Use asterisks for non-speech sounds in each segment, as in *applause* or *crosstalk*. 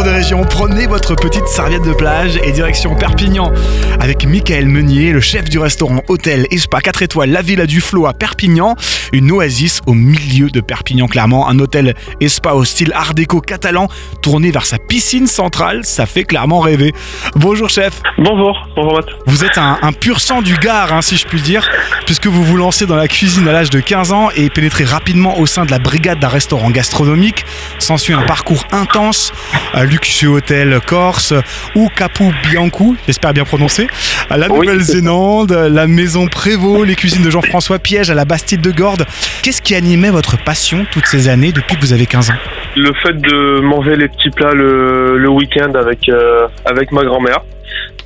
retour des régions, prenez votre petite serviette de plage et direction Perpignan. Avec Michael Meunier, le chef du restaurant Hôtel et Spa 4 étoiles La Villa du Flot à Perpignan, une oasis au milieu de Perpignan clairement, un hôtel et spa au style art déco catalan tourné vers sa piscine centrale, ça fait clairement rêver. Bonjour chef. Bonjour, bonjour Matt. Vous êtes un, un pur sang du Gard, hein, si je puis dire, puisque vous vous lancez dans la cuisine à l'âge de 15 ans et pénétrez rapidement au sein de la brigade d'un restaurant gastronomique. S'ensuit un parcours intense à luxueux hôtel Corse ou Capu Bianco, j'espère bien prononcer, à la Oui, Nouvelle-Zélande, la maison Prévost, les cuisines de Jean-François Piège à la Bastide de Gordes. Qu'est-ce qui animait votre passion toutes ces années depuis que vous avez 15 ans? Le fait de manger les petits plats le, le week-end avec, euh, avec ma grand-mère,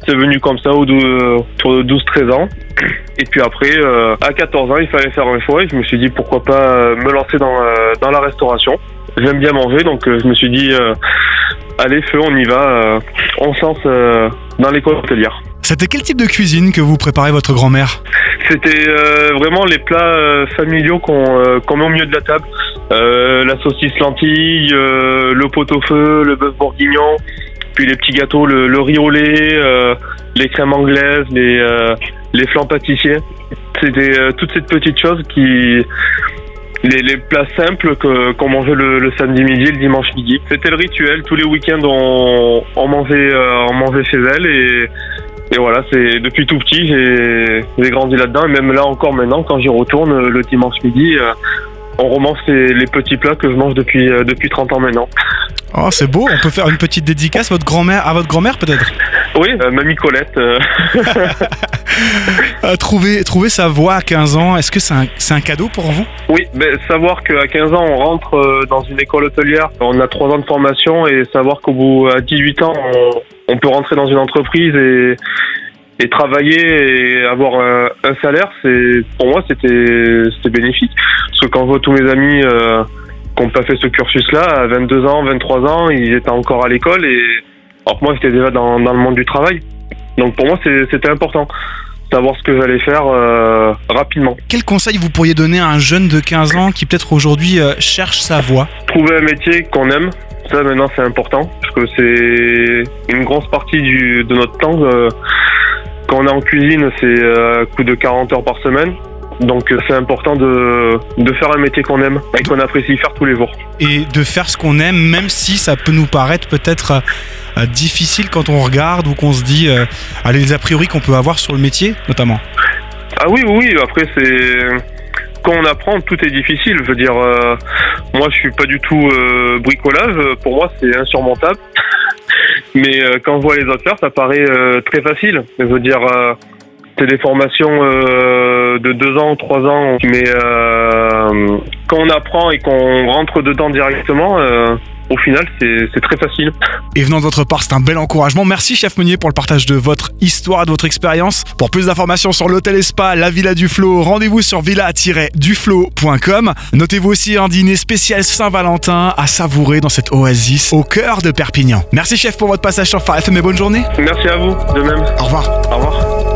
c'est venu comme ça autour de 12-13 ans. Et puis après, euh, à 14 ans, il fallait faire un choix et je me suis dit pourquoi pas euh, me lancer dans, euh, dans la restauration. J'aime bien manger, donc euh, je me suis dit, euh, allez, feu, on y va, euh, on se lance euh, dans l'école hôtelière. C'était quel type de cuisine que vous préparez votre grand-mère C'était euh, vraiment les plats euh, familiaux qu'on euh, qu'on met au milieu de la table. Euh, la saucisse lentille, le pot-au-feu, le bœuf bourguignon, puis les petits gâteaux, le, le riz au lait, les crèmes anglaises, les, les flancs pâtissiers. C'était toutes ces petites choses qui... Les, les plats simples qu'on mangeait le, samedi midi le dimanche midi. C'était le rituel. Tous les week-ends, on, on, mangeait, euh, on mangeait chez elle et et voilà, c'est depuis tout petit, j'ai grandi là-dedans. Et même là encore maintenant, quand j'y retourne euh, le dimanche midi, euh, on romance les, les petits plats que je mange depuis, euh, depuis 30 ans maintenant. Oh, c'est beau, on peut faire une petite dédicace à votre grand-mère, à votre grand-mère peut-être? Oui, euh, mamie Colette. euh, *laughs* Euh, trouver, trouver sa voie à 15 ans, est-ce que c'est un, cadeau pour vous? Oui, mais savoir qu'à 15 ans, on rentre euh, dans une école hôtelière, on a 3 ans de formation et savoir qu'au bout à 18 ans, on, on peut rentrer dans une entreprise et, et travailler et avoir un, un salaire, c'est pour moi c'était c'était bénéfique. Parce que quand je vois tous mes amis euh, qui n'ont pas fait ce cursus-là, à 22 ans, 23 ans, ils étaient encore à l'école et alors que moi j'étais déjà dans, dans le monde du travail. Donc pour moi c'était important savoir ce que j'allais faire euh, rapidement. Quel conseil vous pourriez donner à un jeune de 15 ans qui peut-être aujourd'hui euh, cherche sa voie? Trouver un métier qu'on aime, ça maintenant c'est important, que c'est une grosse partie du, de notre temps. euh, quand on est en cuisine, c'est euh, un coup de 40 heures par semaine. Donc euh, c'est important de, de faire un métier qu'on aime et qu'on apprécie faire tous les jours. et de faire ce qu'on aime, même si ça peut nous paraître peut-être euh, euh, difficile quand on regarde ou qu'on se dit euh, allez, les a priori qu'on peut avoir sur le métier, notamment. Ah oui, oui, oui, après c'est... Quand on apprend, tout est difficile. Je veux dire, euh, moi je suis pas du tout euh, bricolage, pour moi c'est insurmontable. *laughs* Mais euh, quand je vois les autres faire, ça paraît euh, très facile. Je veux dire, euh, c'est des formations de deux ans, trois ans, mais quand on apprend et qu'on rentre dedans directement, au final c'est très facile. Et venant de votre part, c'est un bel encouragement. Merci, chef Meunier, pour le partage de votre histoire de votre expérience. Pour plus d'informations sur l'hôtel et spa, la Villa du Flot, rendez-vous sur villa-duflot.com. Notez-vous aussi un dîner spécial Saint-Valentin à savourer dans cette oasis au cœur de Perpignan. Merci, chef, pour votre passage sur Phare FM et bonne journée. Merci à vous, de même. Au revoir. Au revoir.